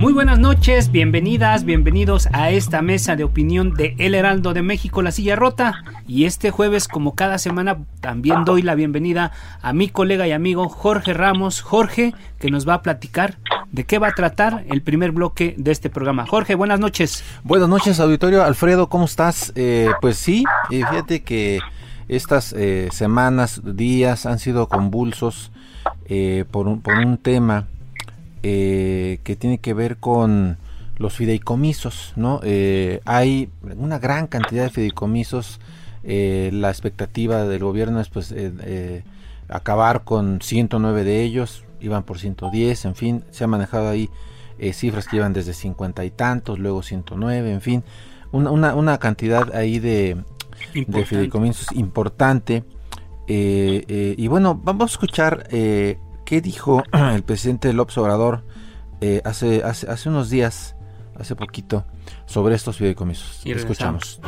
Muy buenas noches, bienvenidas, bienvenidos a esta mesa de opinión de El Heraldo de México, La Silla Rota. Y este jueves, como cada semana, también doy la bienvenida a mi colega y amigo Jorge Ramos. Jorge, que nos va a platicar de qué va a tratar el primer bloque de este programa. Jorge, buenas noches. Buenas noches, auditorio. Alfredo, ¿cómo estás? Eh, pues sí, eh, fíjate que estas eh, semanas, días han sido convulsos un, por un tema eh, que tiene que ver con los fideicomisos, ¿no? Eh, hay una gran cantidad de fideicomisos. Eh, la expectativa del gobierno es pues acabar con 109 de ellos, iban por 110, en fin, se ha manejado ahí cifras que iban desde 50 y tantos, luego 109, en fin, una, una, cantidad ahí de, de fideicomisos importante. y bueno, vamos a escuchar ¿Qué dijo el presidente López Obrador eh, hace, hace, hace unos días, hace poquito, sobre estos fideicomisos? Escuchamos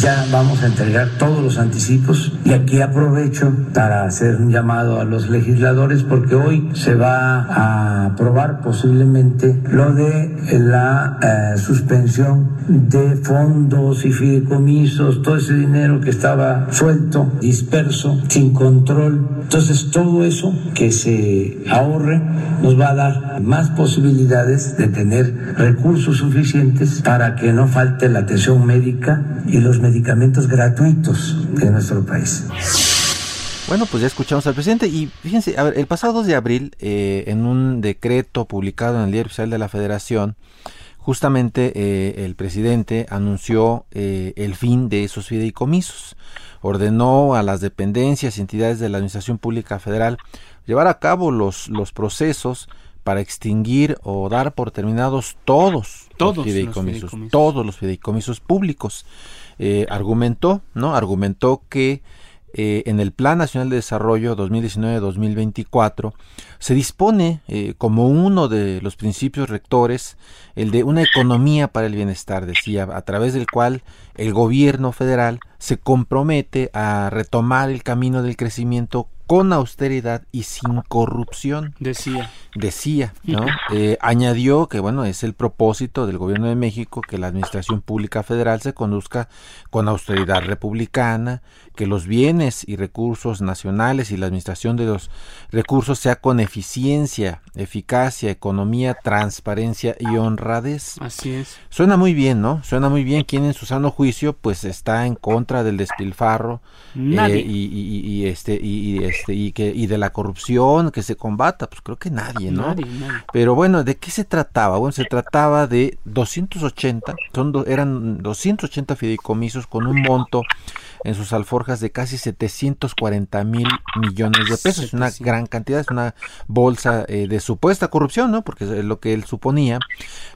ya vamos a entregar todos los anticipos y aquí aprovecho para hacer un llamado a los legisladores porque hoy se va a aprobar posiblemente lo de la eh, suspensión de fondos y fideicomisos, todo ese dinero que estaba suelto, disperso, sin control. Entonces todo eso que se ahorre nos va a dar más posibilidades de tener recursos suficientes para que no falte la atención médica y los medicamentos gratuitos de nuestro país. Bueno, pues ya escuchamos al presidente y fíjense, a ver, el pasado 2 de abril, eh, en un decreto publicado en el Diario Oficial de la Federación, justamente eh, el presidente anunció eh, el fin de esos fideicomisos. Ordenó a las dependencias y entidades de la Administración Pública Federal llevar a cabo los, los procesos para extinguir o dar por terminados todos, todos los fideicomisos, todos los fideicomisos públicos. Eh, argumentó, ¿no? Argumentó que eh, en el Plan Nacional de Desarrollo 2019-2024 se dispone eh, como uno de los principios rectores el de una economía para el bienestar, decía, a través del cual el gobierno federal se compromete a retomar el camino del crecimiento con austeridad y sin corrupción. Decía. Decía, ¿no? Eh, añadió que, bueno, es el propósito del gobierno de México que la administración pública federal se conduzca con austeridad republicana, que los bienes y recursos nacionales y la administración de los recursos sea con eficiencia, eficacia, economía, transparencia y honradez. Así es. Suena muy bien, ¿no? Suena muy bien. Quien en su sano juicio, pues está en contra del despilfarro Nadie. Eh, y, y, y, este y este y que y de la corrupción que se combata, pues creo que nadie, ¿no? Nadie, nadie. Pero bueno, ¿de qué se trataba? Bueno, se trataba de 280, son do- eran 280 fideicomisos con un monto en sus alforjas de casi 740 mil millones de pesos. Es una 700. gran cantidad, es una bolsa eh, de supuesta corrupción, ¿no? Porque es lo que él suponía.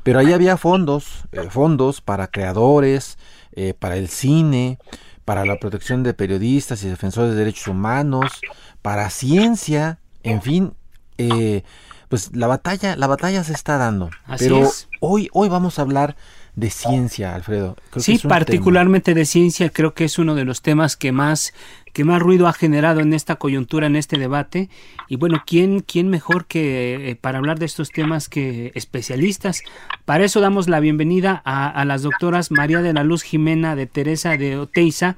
Pero ahí había fondos, eh, fondos para creadores, eh, para el cine, para la protección de periodistas y defensores de derechos humanos, para ciencia, en fin, eh, pues la batalla, la batalla se está dando. Así pero es. hoy, hoy vamos a hablar de ciencia, Alfredo. Creo Sí, tema. particularmente de ciencia, creo que es uno de los temas que más que más ruido ha generado en esta coyuntura, en este debate. Y bueno, ¿quién, quién mejor que eh, para hablar de estos temas que especialistas? Para eso damos la bienvenida a, a las doctoras María de la Luz Jimena de Teresa de Oteiza.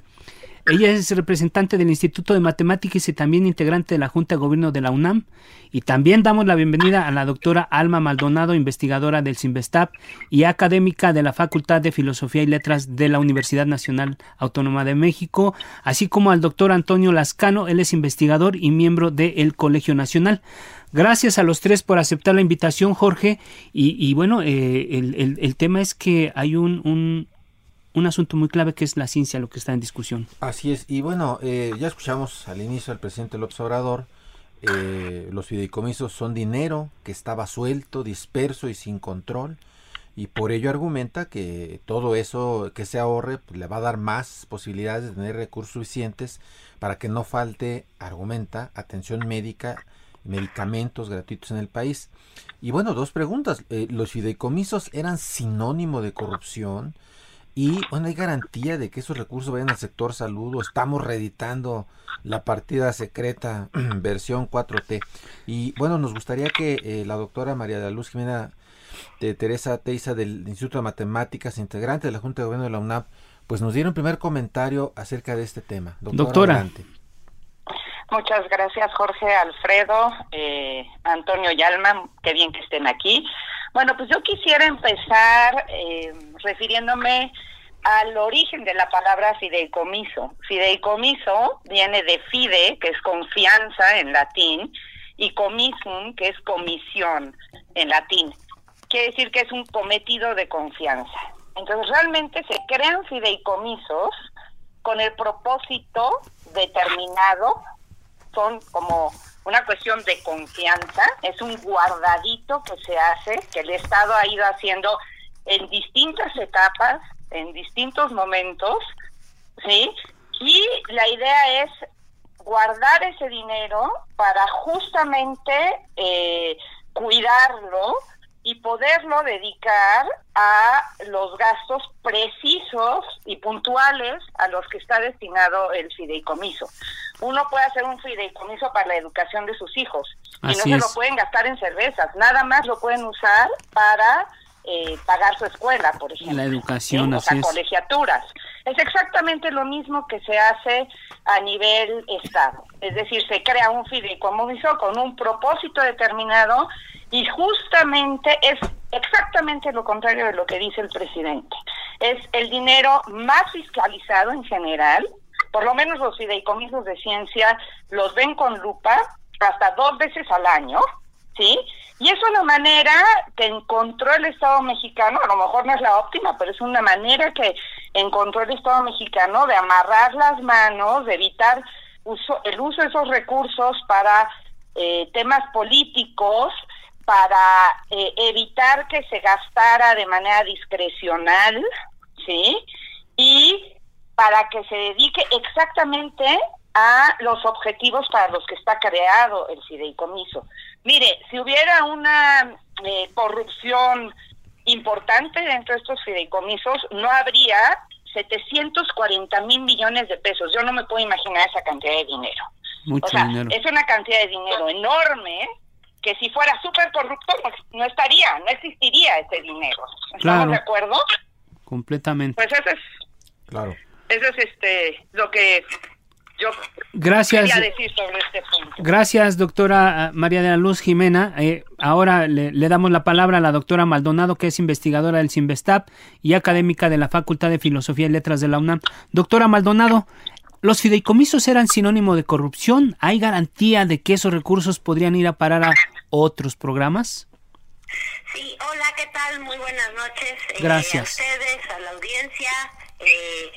Ella es representante del Instituto de Matemáticas y también integrante de la Junta de Gobierno de la UNAM. Y también damos la bienvenida a la doctora Alma Maldonado, investigadora del CIMBESTAP y académica de la Facultad de Filosofía y Letras de la Universidad Nacional Autónoma de México, así como al doctor Antonio Lascano, él es investigador y miembro del Colegio Nacional. Gracias a los tres por aceptar la invitación, Jorge. Y, bueno, eh, el, tema es que hay un, asunto muy clave que es la ciencia, lo que está en discusión. Así es. Y bueno, eh, ya escuchamos al inicio al presidente López Obrador. Eh, los fideicomisos son dinero que estaba suelto, disperso y sin control. Y por ello argumenta que todo eso que se ahorre pues, le va a dar más posibilidades de tener recursos suficientes para que no falte, argumenta, atención médica medicamentos gratuitos en el país. Y bueno, dos preguntas. Eh, ¿Los fideicomisos eran sinónimo de corrupción? Y bueno, ¿hay garantía de que esos recursos vayan al sector salud o estamos reeditando la partida secreta versión 4T? Y bueno, nos gustaría que eh, la doctora María de la Luz Jimena de Teresa Teiza del Instituto de Matemáticas, integrante de la Junta de Gobierno de la UNAP, pues nos diera un primer comentario acerca de este tema. Doctora, Muchas gracias, Jorge, Alfredo, eh, Antonio y Alma. Qué bien que estén aquí. Bueno, pues yo quisiera empezar eh, refiriéndome al origen de la palabra fideicomiso. Fideicomiso viene de fide, que es confianza en latín, y comisum, que es comisión en latín. Quiere decir que es un cometido de confianza. Entonces, realmente se crean fideicomisos con el propósito determinado son como una cuestión de confianza, es un guardadito que se hace, que el Estado ha ido haciendo en distintas etapas, en distintos momentos, ¿sí? Y la idea es guardar ese dinero para justamente eh, cuidarlo y poderlo dedicar a los gastos precisos y puntuales a los que está destinado el fideicomiso. Uno puede hacer un fideicomiso para la educación de sus hijos y no se lo pueden gastar en cervezas, nada más lo pueden usar para eh, pagar su escuela, por ejemplo. La educación, o sea, colegiaturas. Es exactamente lo mismo que se hace a nivel Estado. Es decir, se crea un fideicomiso con un propósito determinado y justamente es exactamente lo contrario de lo que dice el presidente. Es el dinero más fiscalizado en general, por lo menos los fideicomisos de ciencia los ven con lupa hasta dos veces al año, ¿sí? Y es una manera que encontró el Estado mexicano, a lo mejor no es la óptima, pero es una manera que encontró el Estado mexicano de amarrar las manos, de evitar uso, el uso de esos recursos para eh, temas políticos, para eh, evitar que se gastara de manera discrecional, ¿sí? Y para que se dedique exactamente a los objetivos para los que está creado el fideicomiso. Mire, si hubiera una eh, corrupción importante dentro de estos fideicomisos, no habría 740 mil millones de pesos. Yo no me puedo imaginar esa cantidad de dinero. Mucho dinero. Es una cantidad de dinero enorme que si fuera súper corrupto pues, no estaría, no existiría ese dinero. ¿Estamos de acuerdo? Completamente. Pues eso es, claro. Eso es este, lo que yo gracias, quería decir sobre este punto. Gracias, doctora ah, María de la Luz Jimena. Eh, ahora le, le, damos la palabra a la doctora Maldonado, que es investigadora del CIMBESTAP y académica de la Facultad de Filosofía y Letras de la UNAM. Doctora Maldonado, ¿Los fideicomisos eran sinónimo de corrupción? ¿Hay garantía de que esos recursos podrían ir a parar a otros programas? Sí, hola, ¿qué tal? Muy buenas noches. Eh, Gracias. a ustedes, a la audiencia, eh,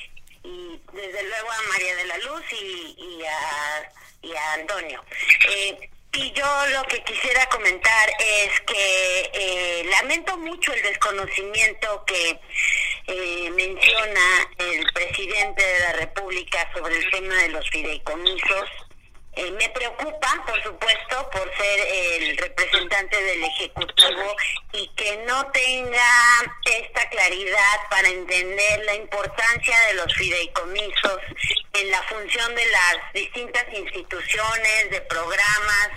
y desde luego a María de la Luz y, a, y a, Antonio. Eh, y yo lo que quisiera comentar es que eh, lamento mucho el desconocimiento que eh, menciona el presidente de la República sobre el tema de los fideicomisos. Eh, me preocupa, por supuesto, por ser el representante del Ejecutivo y que no tenga esta claridad para entender la importancia de los fideicomisos en la función de las distintas instituciones, de programas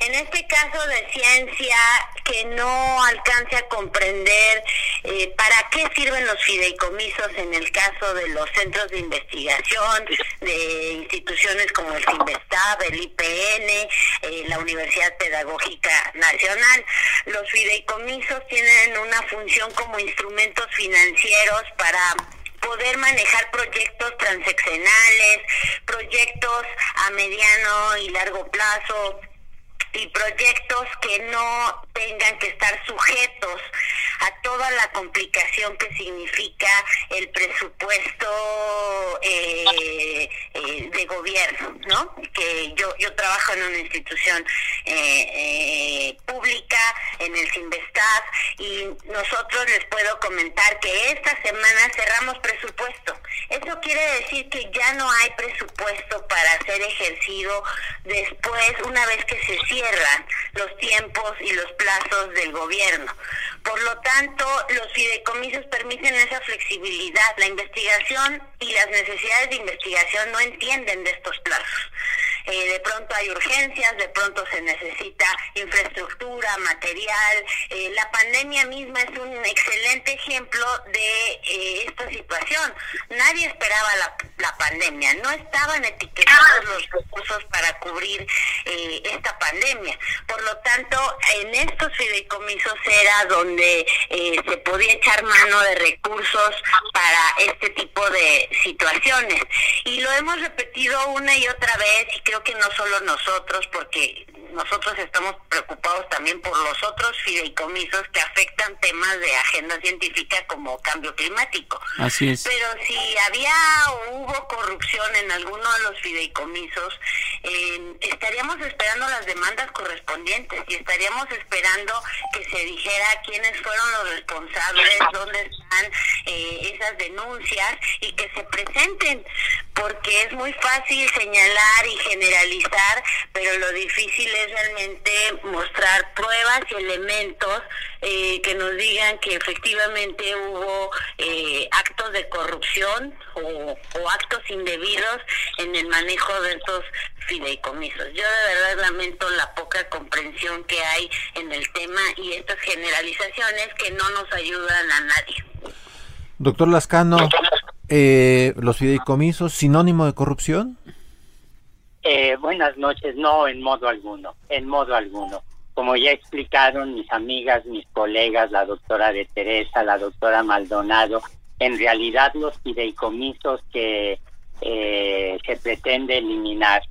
En este caso de ciencia que no alcance a comprender eh, para qué sirven los fideicomisos en el caso de los centros de investigación, de instituciones como el CIMBESTAB, el IPN, eh, la Universidad Pedagógica Nacional. Los fideicomisos tienen una función como instrumentos financieros para poder manejar proyectos transeccionales, proyectos a mediano y largo plazo, y proyectos que no tengan que estar sujetos a toda la complicación que significa el presupuesto eh, eh, de gobierno, ¿no? Que yo yo trabajo en una institución eh, pública, en el Sinvestad, y nosotros les puedo comentar que esta semana cerramos presupuesto. Eso quiere decir que ya no hay presupuesto para ser ejercido después, una vez que se los tiempos y los plazos del gobierno. Por lo tanto, los fideicomisos permiten esa flexibilidad. La investigación y las necesidades de investigación no entienden de estos plazos. Eh, de pronto hay urgencias, de pronto se necesita infraestructura, material. Eh, la pandemia misma es un excelente ejemplo de eh, esta situación. Nadie esperaba la, pandemia, no estaban etiquetados los recursos para cubrir esta pandemia. Por lo tanto, en estos fideicomisos era donde se podía echar mano de recursos para este tipo de situaciones. Y lo hemos repetido una y otra vez y creo que no solo nosotros, porque nosotros estamos preocupados también por los otros fideicomisos que afectan temas de agenda científica como cambio climático. Así es. Pero si había o hubo corrupción en alguno de los fideicomisos, eh, estaríamos esperando las demandas correspondientes y estaríamos esperando que se dijera quiénes fueron los responsables, dónde están eh, esas denuncias y que se presenten, porque es muy fácil señalar y generalizar, pero lo difícil es realmente mostrar pruebas y elementos eh, que nos digan que efectivamente hubo eh, actos de corrupción o, actos indebidos en el manejo de estos fideicomisos. Yo de verdad lamento la poca comprensión que hay en el tema y estas generalizaciones que no nos ayudan a nadie. Doctor Lascano, eh, ¿los fideicomisos sinónimo de corrupción? Eh, buenas noches, no, en modo alguno, en modo alguno. Como ya explicaron mis amigas, mis colegas, la doctora de Teresa, la doctora Maldonado, en realidad los fideicomisos que eh, se pretende eliminar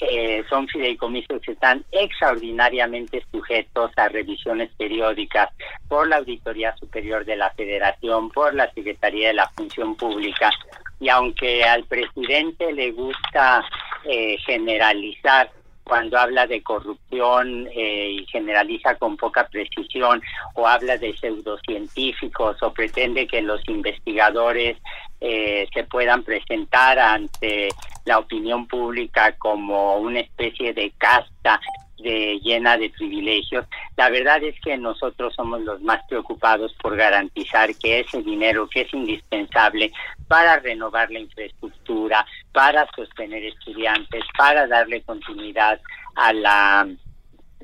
eh, son fideicomisos que están extraordinariamente sujetos a revisiones periódicas por la Auditoría Superior de la Federación, por la Secretaría de la Función Pública, y aunque al presidente le gusta eh, generalizar cuando habla de corrupción eh, y generaliza con poca precisión o habla de pseudocientíficos o pretende que los investigadores eh, se puedan presentar ante la opinión pública como una especie de casta de, llena de privilegios. La verdad es que nosotros somos los más preocupados por garantizar que ese dinero que es indispensable para renovar la infraestructura, para sostener estudiantes, para darle continuidad a la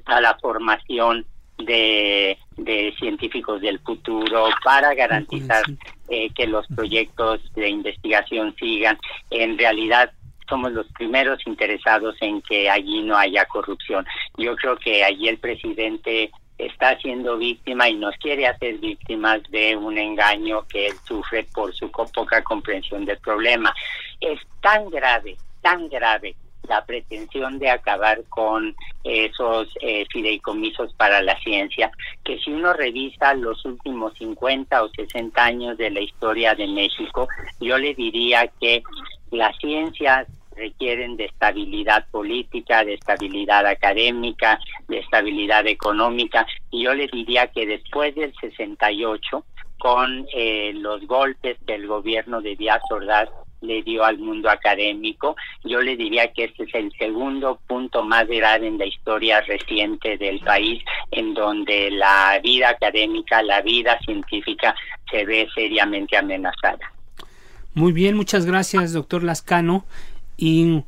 a la formación de, de científicos del futuro para garantizar eh, que los proyectos de investigación sigan. En realidad somos los primeros interesados en que allí no haya corrupción. Yo creo que allí el presidente está siendo víctima y nos quiere hacer víctimas de un engaño que él sufre por su poca comprensión del problema. Es tan grave, tan grave la pretensión de acabar con esos eh, fideicomisos para la ciencia, que si uno revisa los últimos 50 o 60 años de la historia de México, yo le diría que las ciencias requieren de estabilidad política, de estabilidad académica, de estabilidad económica. Y yo le diría que después del 68, con eh, los golpes que el gobierno de Díaz Ordaz le dio al mundo académico, yo le diría que este es el segundo punto más grave en la historia reciente del país, en donde la vida académica, la vida científica se ve seriamente amenazada. Muy bien, muchas gracias, doctor Lascano. Y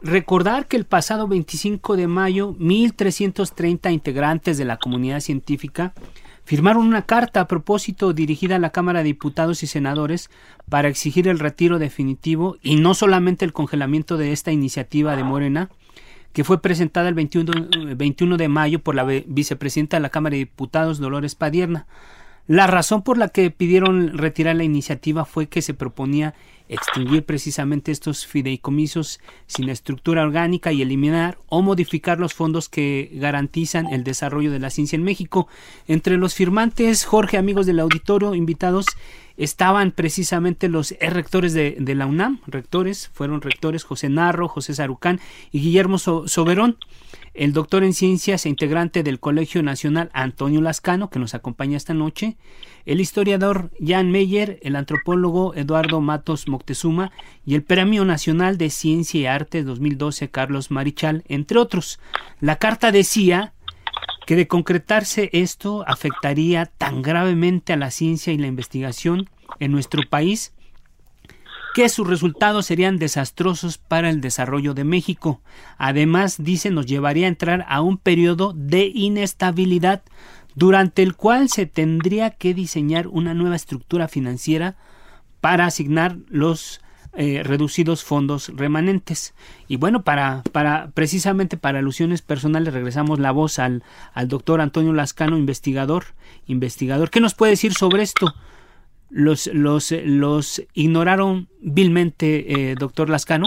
recordar que el pasado 25 de mayo 1.330 integrantes de la comunidad científica firmaron una carta a propósito dirigida a la Cámara de Diputados y Senadores para exigir el retiro definitivo y no solamente el congelamiento de esta iniciativa de Morena, que fue presentada el 21, 21 de mayo por la vicepresidenta de la Cámara de Diputados, Dolores Padierna. La razón por la que pidieron retirar la iniciativa fue que se proponía extinguir precisamente estos fideicomisos sin estructura orgánica y eliminar o modificar los fondos que garantizan el desarrollo de la ciencia en México. Entre los firmantes, Jorge, amigos del auditorio, invitados, estaban precisamente los rectores de, la UNAM, rectores, fueron rectores José Narro, José Sarucán y Guillermo Soberón el doctor en ciencias e integrante del Colegio Nacional Antonio Lascano, que nos acompaña esta noche, el historiador Jan Meyer, el antropólogo Eduardo Matos Moctezuma y el Premio Nacional de Ciencia y Arte 2012 Carlos Marichal, entre otros. La carta decía que de concretarse esto afectaría tan gravemente a la ciencia y la investigación en nuestro país que sus resultados serían desastrosos para el desarrollo de México. Además, dice, nos llevaría a entrar a un periodo de inestabilidad durante el cual se tendría que diseñar una nueva estructura financiera para asignar los eh, reducidos fondos remanentes. Y bueno, para, para precisamente para alusiones personales regresamos la voz al, al doctor Antonio Lascano, investigador, investigador. ¿Qué nos puede decir sobre esto? los, los, los ignoraron vilmente, eh, doctor Lascano?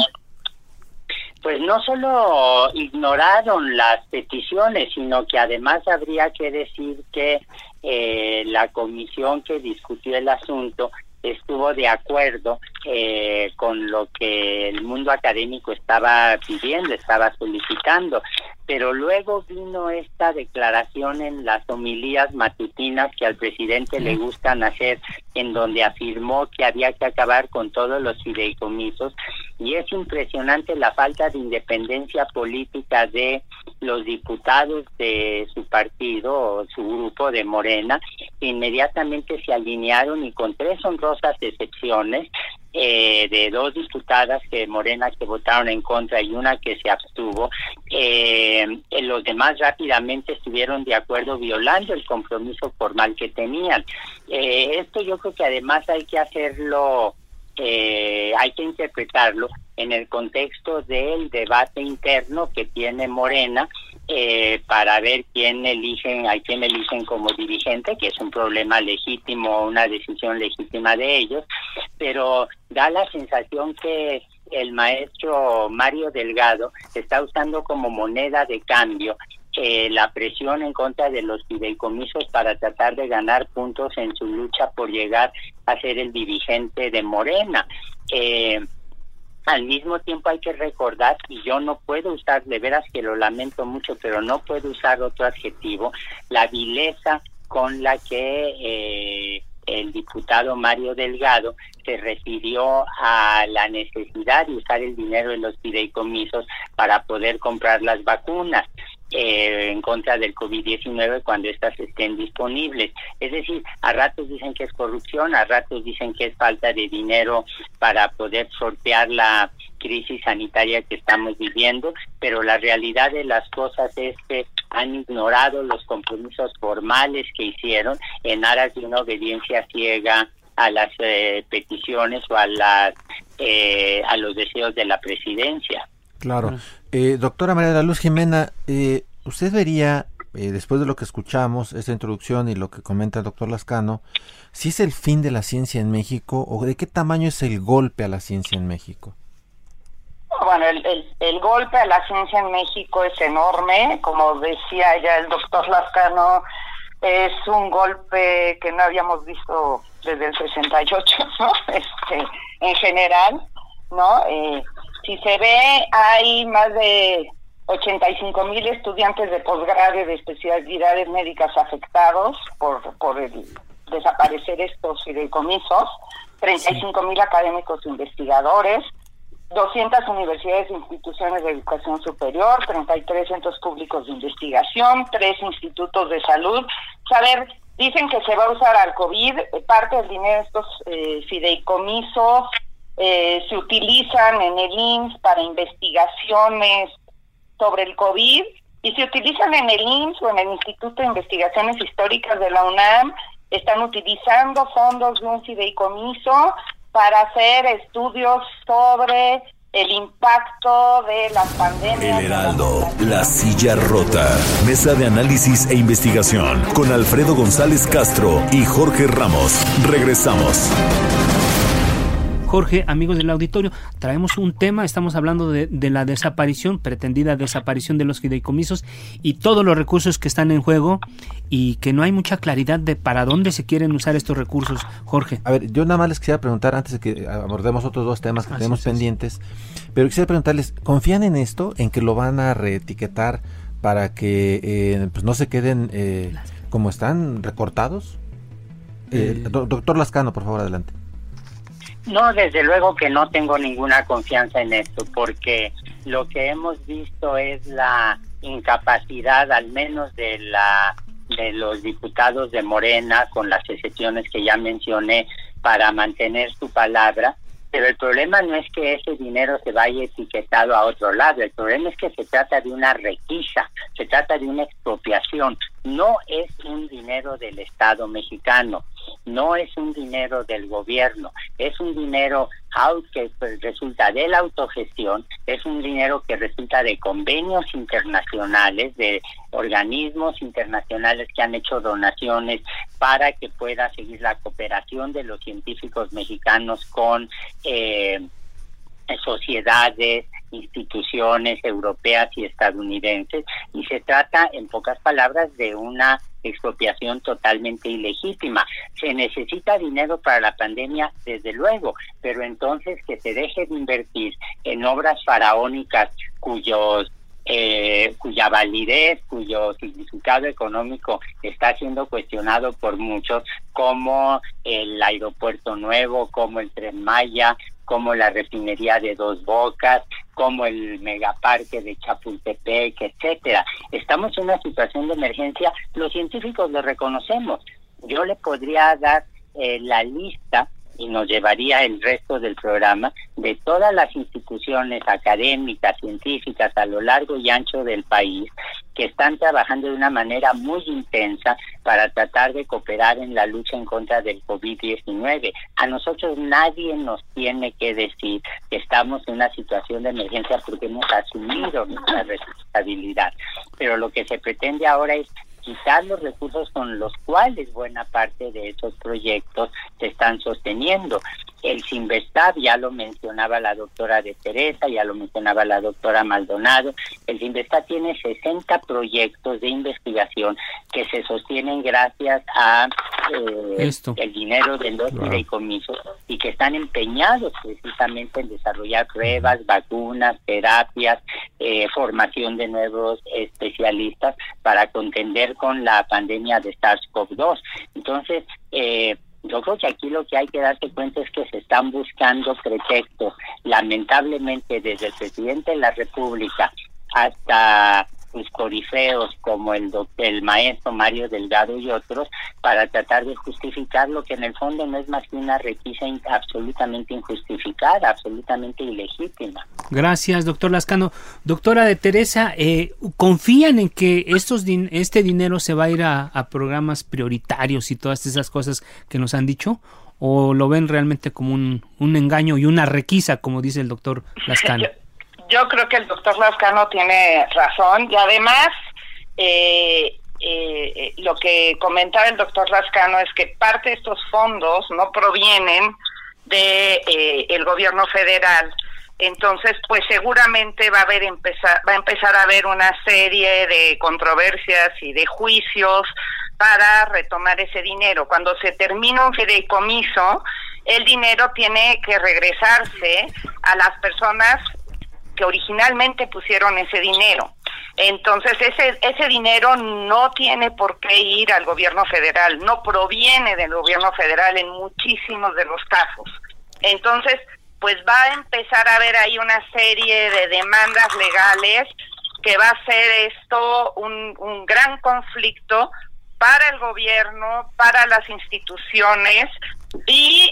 Pues no solo ignoraron las peticiones, sino que además habría que decir que eh, la comisión que discutió el asunto estuvo de acuerdo eh, con lo que el mundo académico estaba pidiendo, estaba solicitando. Pero luego vino esta declaración en las homilías matutinas que al presidente le gustan hacer, en donde afirmó que había que acabar con todos los fideicomisos. Y es impresionante la falta de independencia política de los diputados de su partido o su grupo de Morena, inmediatamente se alinearon y con tres honrosas excepciones eh, de dos diputadas que Morena que votaron en contra y una que se abstuvo, eh, los demás rápidamente estuvieron de acuerdo violando el compromiso formal que tenían. Eh, esto yo creo que además hay que hacerlo, eh, hay que interpretarlo en el contexto del debate interno que tiene Morena eh, para ver quién eligen, a quién eligen como dirigente, que es un problema legítimo, una decisión legítima de ellos, pero da la sensación que el maestro Mario Delgado está usando como moneda de cambio eh, la presión en contra de los fideicomisos para tratar de ganar puntos en su lucha por llegar a ser el dirigente de Morena. Eh, al mismo tiempo hay que recordar, y yo no puedo usar, de veras que lo lamento mucho, pero no puedo usar otro adjetivo, la vileza con la que eh, el diputado Mario Delgado se refirió a la necesidad de usar el dinero de los fideicomisos para poder comprar las vacunas. Eh, en contra del COVID-19 cuando éstas estén disponibles. Es decir, a ratos dicen que es corrupción, a ratos dicen que es falta de dinero para poder sortear la crisis sanitaria que estamos viviendo, pero la realidad de las cosas es que han ignorado los compromisos formales que hicieron en aras de una obediencia ciega a las eh, peticiones o a las eh, a los deseos de la presidencia. Claro. Eh, doctora María de la Luz Jimena, eh, ¿usted vería, eh, después de lo que escuchamos, esta introducción y lo que comenta el doctor Lascano, si es el fin de la ciencia en México o de qué tamaño es el golpe a la ciencia en México? Bueno, el, el, golpe a la ciencia en México es enorme, como decía ya el doctor Lascano, es un golpe que no habíamos visto desde el 68, ¿no? Este, en general, ¿no? Eh, si se ve, hay más de 85 mil estudiantes de posgrado de especialidades médicas afectados por, por el desaparecer estos fideicomisos, 35 mil académicos investigadores, 200 universidades e instituciones de educación superior, 33 centros públicos de investigación, tres institutos de salud. Saber, dicen que se va a usar al COVID, parte del dinero de estos eh, fideicomisos eh, se utilizan en el INS para investigaciones sobre el COVID y se utilizan en el INS o en el Instituto de Investigaciones Históricas de la UNAM, están utilizando fondos de un fideicomiso para hacer estudios sobre el impacto de las pandemias. El Heraldo, la silla rota. Mesa de análisis e investigación con Alfredo González Castro y Jorge Ramos. Regresamos. Jorge, amigos del auditorio, traemos un tema, estamos hablando de, la desaparición, pretendida desaparición de los fideicomisos y todos los recursos que están en juego y que no hay mucha claridad de para dónde se quieren usar estos recursos, Jorge. A ver, yo nada más les quisiera preguntar antes de que abordemos otros dos temas que tenemos pendientes, pero quisiera preguntarles, ¿confían en esto, en que lo van a reetiquetar para que eh, pues no se queden eh, como están recortados? Eh, doctor Lascano, por favor, adelante. No, desde luego que no tengo ninguna confianza en esto, porque lo que hemos visto es la incapacidad, al menos de la de los diputados de Morena, con las excepciones que ya mencioné, para mantener su palabra. Pero el problema no es que ese dinero se vaya etiquetado a otro lado, el problema es que se trata de una requisa, se trata de una expropiación, no es un dinero del Estado mexicano, no es un dinero del gobierno, es un dinero que pues, resulta de la autogestión, es un dinero que resulta de convenios internacionales, de organismos internacionales que han hecho donaciones para que pueda seguir la cooperación de los científicos mexicanos con eh, sociedades, instituciones europeas y estadounidenses. Y se trata en pocas palabras de una expropiación totalmente ilegítima. Se necesita dinero para la pandemia, desde luego, pero entonces que se deje de invertir en obras faraónicas cuyos eh, cuya validez, cuyo significado económico está siendo cuestionado por muchos, como el aeropuerto nuevo, como el tren Maya, como la refinería de Dos Bocas, como el megaparque de Chapultepec, etcétera. Estamos en una situación de emergencia, los científicos lo reconocemos. Yo le podría dar eh, la lista y nos llevaría el resto del programa de todas las instituciones académicas, científicas a lo largo y ancho del país que están trabajando de una manera muy intensa para tratar de cooperar en la lucha en contra del COVID-19. A nosotros nadie nos tiene que decir que estamos en una situación de emergencia porque hemos asumido nuestra responsabilidad. Pero lo que se pretende ahora es quitar los recursos con los cuales buena parte de esos proyectos se están sosteniendo. El Sinvestab, ya lo mencionaba la doctora de Teresa, ya lo mencionaba la doctora Maldonado, el Sinvestab tiene 60 proyectos de investigación que se sostienen gracias a eh, el dinero de los fideicomisos y que están empeñados precisamente en desarrollar pruebas, vacunas, terapias, eh, formación de nuevos especialistas para contender con la pandemia de SARS-CoV-2. Entonces, eh, yo creo que aquí lo que hay que darse cuenta es que se están buscando pretextos, lamentablemente desde el presidente de la República hasta pues, corifeos como el, el maestro Mario Delgado y otros para tratar de justificar lo que en el fondo no es más que una requisa absolutamente injustificada, absolutamente ilegítima. Gracias, doctor Lascano. Doctora de Teresa, eh, ¿confían en que estos este dinero se va a ir a, programas prioritarios y todas esas cosas que nos han dicho? ¿O lo ven realmente como un, un engaño y una requisa, como dice el doctor Lascano? Yo creo que el doctor Lascano tiene razón y además eh, eh, lo que comentaba el doctor Lascano es que parte de estos fondos no provienen de eh, el gobierno federal. Entonces pues seguramente va a haber empezar va a empezar a haber una serie de controversias y de juicios para retomar ese dinero. Cuando se termina un fideicomiso el dinero tiene que regresarse a las personas que originalmente pusieron ese dinero. Entonces, ese, ese dinero no tiene por qué ir al gobierno federal, no proviene del gobierno federal en muchísimos de los casos. Entonces, pues va a empezar a haber ahí una serie de demandas legales que va a ser esto un, un gran conflicto para el gobierno, para las instituciones y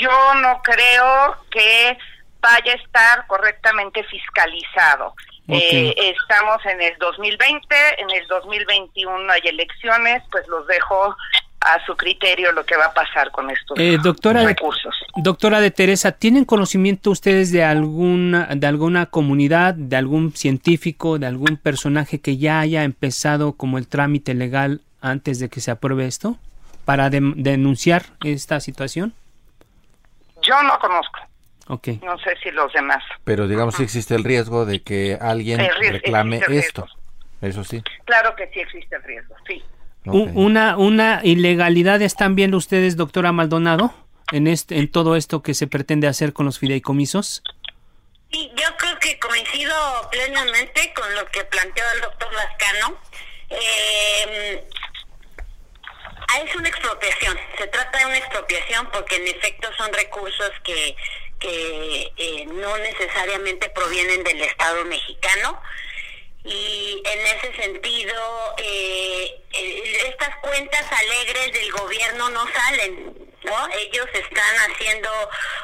yo no creo que vaya a estar correctamente fiscalizado. Eh, estamos en el 2020, en el 2021 hay elecciones, pues los dejo a su criterio lo que va a pasar con estos eh, doctora recursos. doctora de Teresa, ¿tienen conocimiento ustedes de alguna de alguna comunidad, de algún científico, de algún personaje que ya haya empezado como el trámite legal antes de que se apruebe esto para denunciar esta situación? Yo no conozco. No sé si los demás. Pero digamos si existe el riesgo de que alguien reclame esto. Eso sí. Claro que sí existe el riesgo, sí. Una, una ilegalidad están viendo ustedes, doctora Maldonado, en este, en todo esto que se pretende hacer con los fideicomisos. Sí, yo creo que coincido plenamente con lo que planteó el doctor Lascano. Eh, es una expropiación, se trata de una expropiación porque en efecto son recursos que, que eh, no necesariamente provienen del Estado mexicano. Y en ese sentido eh, estas cuentas alegres del gobierno no salen ¿no? Ellos están haciendo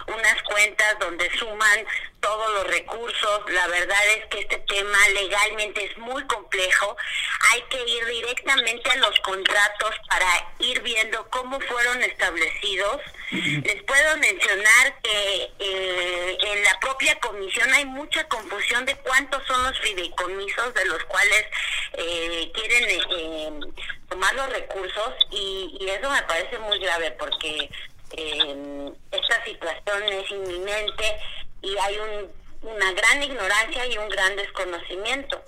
unas cuentas donde suman todos los recursos. La verdad es que este tema legalmente es muy complejo. Hay que ir directamente a los contratos para ir viendo cómo fueron establecidos. Les puedo mencionar que eh, en la propia comisión hay mucha confusión de cuántos son los fideicomisos de los cuales eh, quieren eh, tomar los recursos y, y, eso me parece muy grave porque eh, esta situación es inminente y hay un, una gran ignorancia y un gran desconocimiento.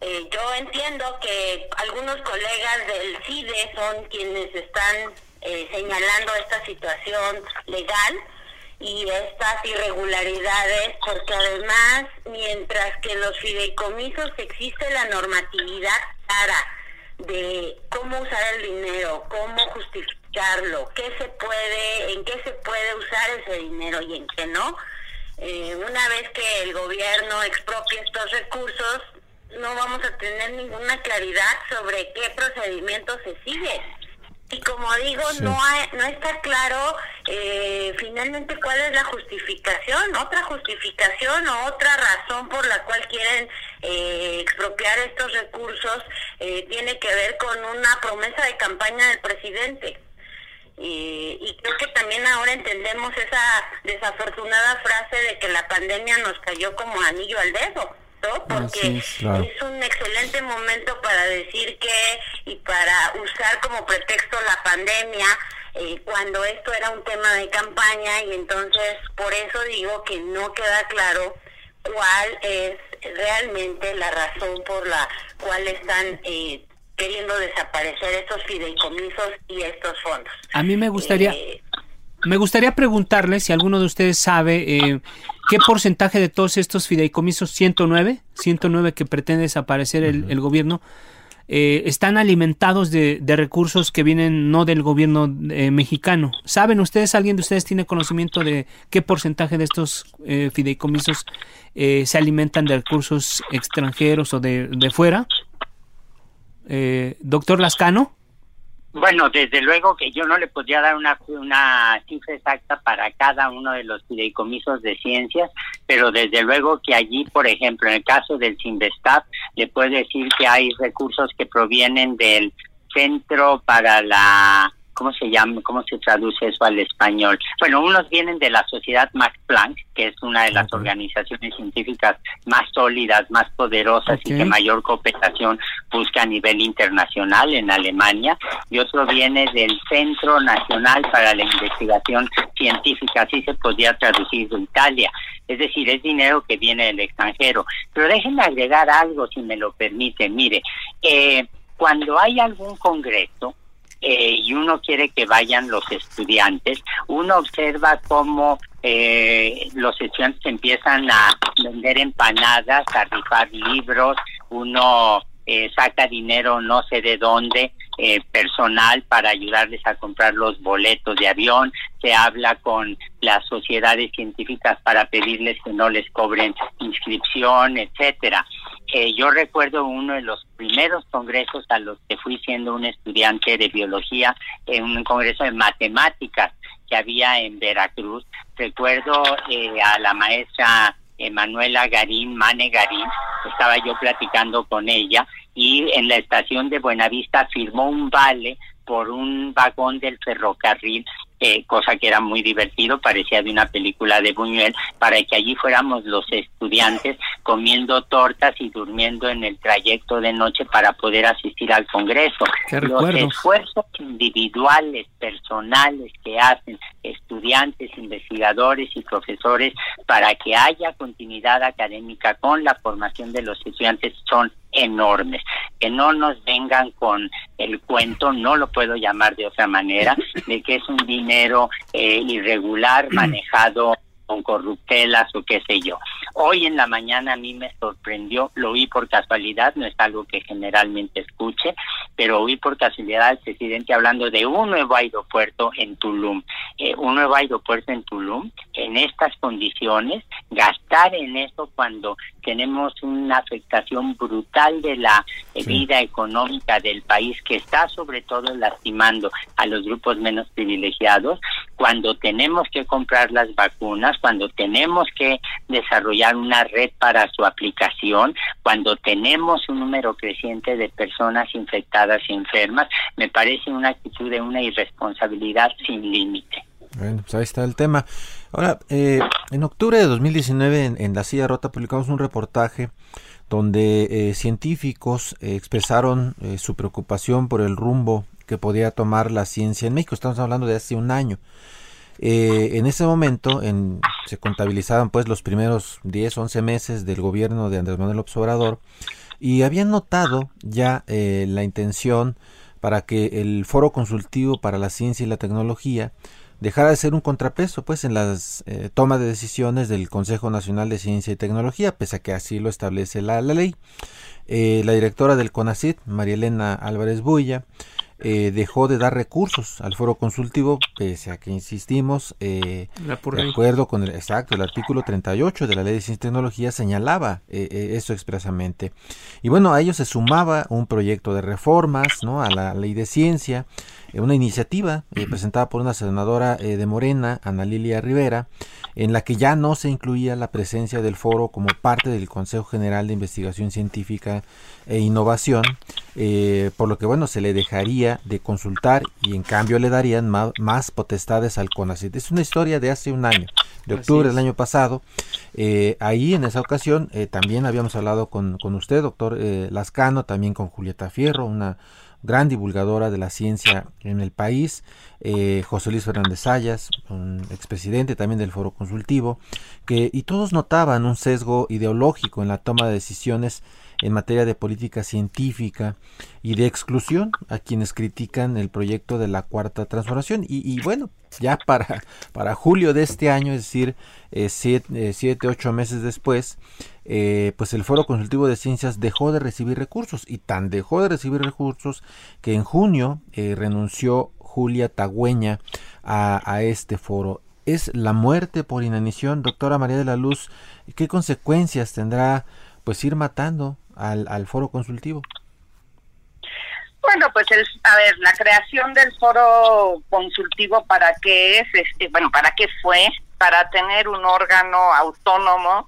Eh, yo entiendo que algunos colegas del CIDE son quienes están eh, señalando esta situación legal y estas irregularidades, porque además, mientras que los fideicomisos existe la normatividad clara de cómo usar el dinero, cómo justificarlo, qué se puede, en qué se puede usar ese dinero y en qué no. Eh, una vez que el gobierno expropie estos recursos, no vamos a tener ninguna claridad sobre qué procedimiento se sigue. Y como digo, no, no está claro eh, finalmente cuál es la justificación, otra justificación o otra razón por la cual quieren eh, expropiar estos recursos eh, tiene que ver con una promesa de campaña del presidente. Y, y, creo que también ahora entendemos esa desafortunada frase de que la pandemia nos cayó como anillo al dedo porque es, un excelente momento para decir que y para usar como pretexto la pandemia eh, cuando esto era un tema de campaña y entonces por eso digo que no queda claro cuál es realmente la razón por la cual están eh, queriendo desaparecer estos fideicomisos y estos fondos. A mí me gustaría... Eh, me gustaría preguntarle si alguno de ustedes sabe eh, qué porcentaje de todos estos fideicomisos, 109, 109 que pretende desaparecer el, gobierno, eh, están alimentados de, recursos que vienen no del gobierno eh, mexicano. ¿Saben ustedes, alguien de ustedes tiene conocimiento de qué porcentaje de estos fideicomisos se alimentan de recursos extranjeros o de, de fuera? Doctor Lascano. Bueno, desde luego que yo no le podría dar una, una cifra exacta para cada uno de los fideicomisos de ciencias, pero desde luego que allí, por ejemplo, en el caso del Sinvestab, le puedo decir que hay recursos que provienen del Centro para la ¿cómo se llama? ¿Cómo se traduce eso al español? Bueno, unos vienen de la Sociedad Max Planck, que es una de las organizaciones científicas más sólidas, más poderosas y que mayor cooperación busca a nivel internacional en Alemania, y otro viene del Centro Nacional para la Investigación Científica, así se podría traducir de Italia. Es decir, es dinero que viene del extranjero. Pero déjenme agregar algo, si me lo permite. Mire, eh, cuando hay algún congreso, eh, y uno quiere que vayan los estudiantes, uno observa cómo eh, los estudiantes empiezan a vender empanadas, a rifar libros, uno eh, saca dinero no sé de dónde, eh, personal para ayudarles a comprar los boletos de avión, se habla con las sociedades científicas para pedirles que no les cobren inscripción, etcétera. Eh, yo recuerdo uno de los primeros congresos a los que fui siendo un estudiante de biología, en un congreso de matemáticas, que había en Veracruz. Recuerdo eh, a la maestra Emanuela Garín, Mane Garín, estaba yo platicando con ella y en la estación de Buenavista firmó un vale por un vagón del ferrocarril eh, cosa que era muy divertido, parecía de una película de Buñuel, para que allí fuéramos los estudiantes comiendo tortas y durmiendo en el trayecto de noche para poder asistir al Congreso. Los esfuerzos individuales, personales que hacen estudiantes, investigadores y profesores para que haya continuidad académica con la formación de los estudiantes son enormes. Que no nos vengan con el cuento, no lo puedo llamar de otra manera, de que es un dinero eh, irregular manejado con corruptelas o qué sé yo. Hoy en la mañana a mí me sorprendió, lo oí por casualidad, no es algo que generalmente escuche, pero oí por casualidad al presidente hablando de un nuevo aeropuerto en Tulum. Eh, un nuevo aeropuerto en Tulum, en estas condiciones, gastar en eso cuando tenemos una afectación brutal de la vida económica del país que está sobre todo lastimando a los grupos menos privilegiados, cuando tenemos que comprar las vacunas, cuando tenemos que desarrollar una red para su aplicación, cuando tenemos un número creciente de personas infectadas y enfermas, me parece una actitud de una irresponsabilidad sin límite. Bueno, pues ahí está el tema. Ahora, eh, en octubre de 2019 en, La Silla Rota publicamos un reportaje donde eh, científicos eh, expresaron su preocupación por el rumbo que podía tomar la ciencia en México. Estamos hablando de hace un año. En ese momento en, se contabilizaban pues los primeros 10, 11 meses del gobierno de Andrés Manuel López Obrador y habían notado ya la intención para que el Foro Consultivo para la Ciencia y la Tecnología dejara de ser un contrapeso pues en las eh, tomas de decisiones del Consejo Nacional de Ciencia y Tecnología, pese a que así lo establece la, ley. Eh, la directora del CONACIT, María Elena Álvarez Builla, eh, dejó de dar recursos al foro consultivo, pese a que insistimos, de acuerdo con el exacto, el artículo 38 de la Ley de Ciencia y Tecnología señalaba eso expresamente. Y bueno, a ello se sumaba un proyecto de reformas ¿no? a la Ley de Ciencia, eh, una iniciativa eh, presentada por una senadora eh, de Morena, Ana Lilia Rivera, en la que ya no se incluía la presencia del foro como parte del Consejo General de Investigación Científica e Innovación, por lo que bueno, se le dejaría de consultar y en cambio le darían más, potestades al CONACYT. Es una historia de hace un año, de octubre del año pasado. ahí en esa ocasión también habíamos hablado con, con usted, doctor Lascano, también con Julieta Fierro, una gran divulgadora de la ciencia en el país, eh, José Luis Fernández Sayas, un expresidente también del Foro Consultivo, que, y todos notaban un sesgo ideológico en la toma de decisiones en materia de política científica y de exclusión a quienes critican el proyecto de la cuarta transformación. Y, bueno, ya para, para julio de este año, es decir, eh, siete, eh, siete, ocho meses después, eh, pues el Foro Consultivo de Ciencias dejó de recibir recursos y tan dejó de recibir recursos que en junio renunció Julia Tagüeña a, este foro. ¿Es la muerte por inanición, doctora María de la Luz? ¿Qué consecuencias tendrá pues ir matando al, al foro consultivo? Bueno, pues el, a ver, la creación del foro consultivo para qué es, este, bueno, para qué fue, para tener un órgano autónomo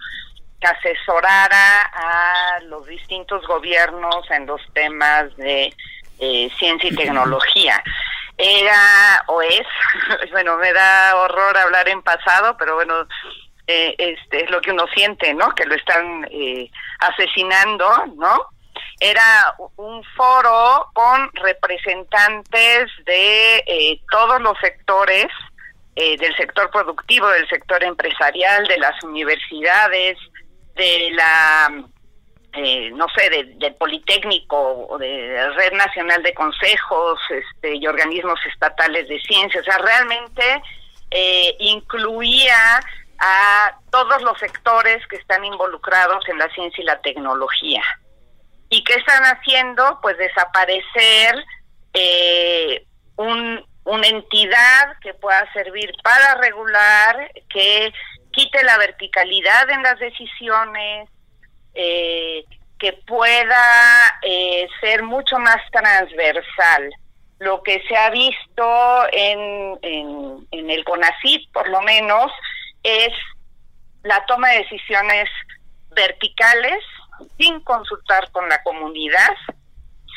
que asesorara a los distintos gobiernos en los temas de eh, ciencia y tecnología. Era o es, bueno, me da horror hablar en pasado, pero bueno, eh, este es lo que uno siente, ¿no? Que lo están eh, asesinando, ¿no? Era un foro con representantes de todos los sectores, del sector productivo, del sector empresarial, de las universidades, de la, eh, no sé, del Politécnico o de Red Nacional de Consejos este, y organismos estatales de ciencia. O sea, realmente eh, incluía a todos los sectores que están involucrados en la ciencia y la tecnología. ¿Y qué están haciendo? Pues desaparecer eh, un, una entidad que pueda servir para regular, que quite la verticalidad en las decisiones, eh, que pueda eh, ser mucho más transversal. lo que se ha visto en, en, en el CONACIT, por lo menos, es la toma de decisiones verticales sin consultar con la comunidad,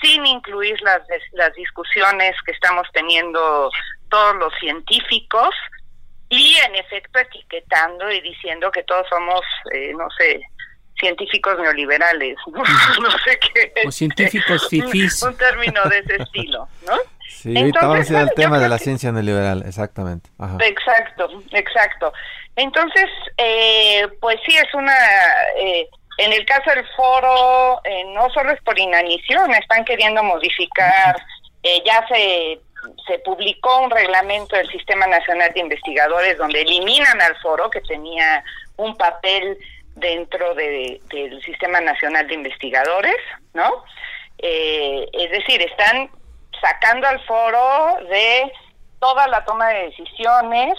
sin incluir las, las discusiones que estamos teniendo todos los científicos y en efecto etiquetando y diciendo que todos somos, eh, no sé, científicos neoliberales, no, sé qué. O científicos fifís. Un, término de ese estilo, ¿no? Sí, Entonces, el tema de la ciencia neoliberal, exactamente. Exacto, exacto. Entonces, eh, pues sí, es una... Eh, en el caso del foro, eh, no solo es por inanición, están queriendo modificar, eh, ya se, se publicó un reglamento del Sistema Nacional de Investigadores donde eliminan al foro que tenía un papel dentro de, del Sistema Nacional de Investigadores, ¿no? Eh, es decir, están sacando al foro de toda la toma de decisiones,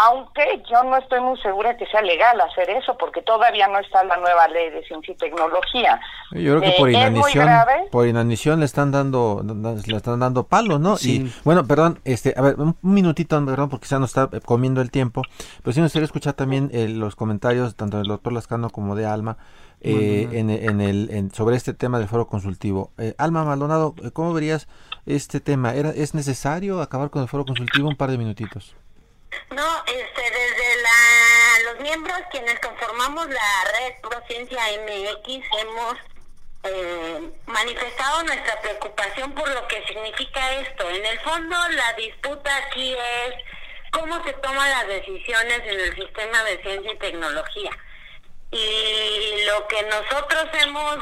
aunque yo no estoy muy segura que sea legal hacer eso, porque todavía no está la nueva ley de ciencia y tecnología. Yo creo que por eh, inanición, por inanición le están dando, le están dando palo, ¿no? Sí. Y bueno, perdón, este, a ver, un minutito, perdón, porque ya nos está comiendo el tiempo, pero sí me gustaría escuchar también eh, los comentarios tanto del doctor Lascano como de Alma. Eh, en, en, el sobre este tema del foro consultivo. Alma Maldonado, ¿cómo verías este tema? ¿Era, ¿Es necesario acabar con el foro consultivo un par de minutitos? No, este, desde la, los miembros quienes conformamos la red Prociencia MX hemos eh, manifestado nuestra preocupación por lo que significa esto. En el fondo, la disputa aquí es cómo se toman las decisiones en el sistema de ciencia y tecnología. Y lo que nosotros hemos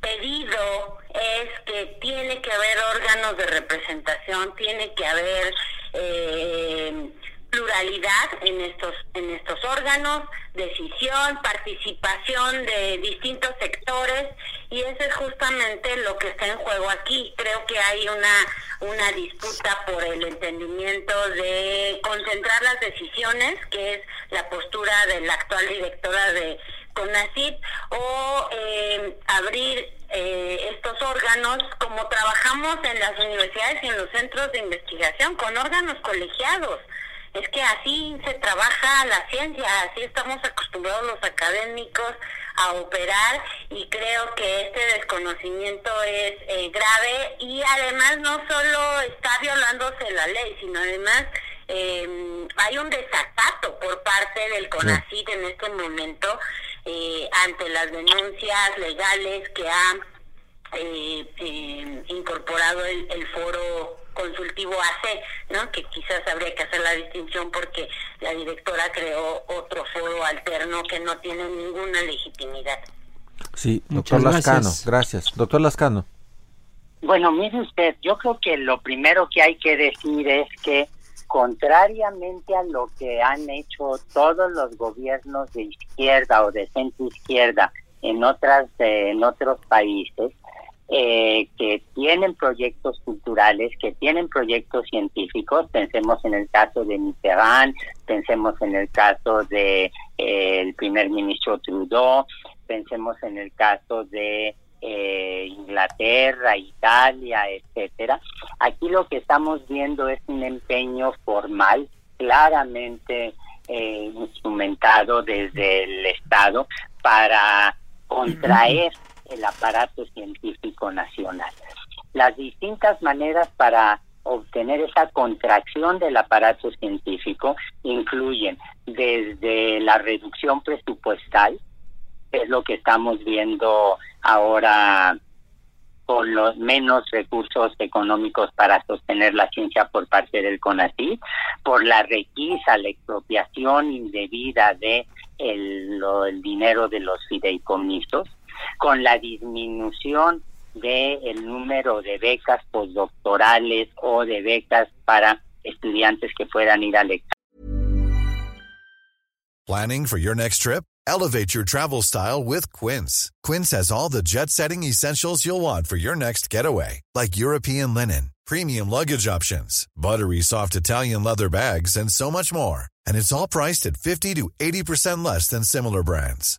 pedido es que tiene que haber órganos de representación, tiene que haber eh, pluralidad en estos en estos órganos, decisión, participación de distintos sectores y eso es justamente lo que está en juego aquí. Creo que hay una una disputa por el entendimiento de concentrar las decisiones, que es la postura de la actual directora de CONACYT, o eh, abrir eh, estos órganos como trabajamos en las universidades y en los centros de investigación, con órganos colegiados es que así se trabaja la ciencia, así estamos acostumbrados los académicos a operar y creo que este desconocimiento es eh, grave y además no solo está violándose la ley, sino además eh, hay un desacato por parte del CONACYT en este momento eh, ante las denuncias legales que ha eh, incorporado el foro consultivo AC, ¿no? Que quizás habría que hacer la distinción porque la directora creó otro foro alterno que no tiene ninguna legitimidad. Sí, doctor Lascano, gracias. Doctor Lascano. Bueno, mire usted, yo creo que lo primero que hay que decir es que contrariamente a lo que han hecho todos los gobiernos de izquierda o de centro izquierda en otras eh, en otros países, eh, que tienen proyectos culturales, que tienen proyectos científicos, pensemos en el caso de Mitterrand, pensemos en el caso de eh, el primer ministro Trudeau, pensemos en el caso de eh, Inglaterra, Italia, etcétera. Aquí lo que estamos viendo es un empeño formal, claramente instrumentado desde el Estado para contraer el aparato científico nacional. Las distintas maneras para obtener esa contracción del aparato científico incluyen desde la reducción presupuestal, es lo que estamos viendo ahora con los menos recursos económicos para sostener la ciencia por parte del CONACYT, por la requisa, la expropiación indebida de el dinero de los fideicomisos, con la disminución del el número de becas postdoctorales o de becas para estudiantes que puedan ir al Planning for your next trip? Elevate your travel style with Quince. Quince has all the jet-setting essentials you'll want for your next getaway, like European linen, premium luggage options, buttery soft Italian leather bags, and so much more. And it's all priced at 50 to 80% less than similar brands.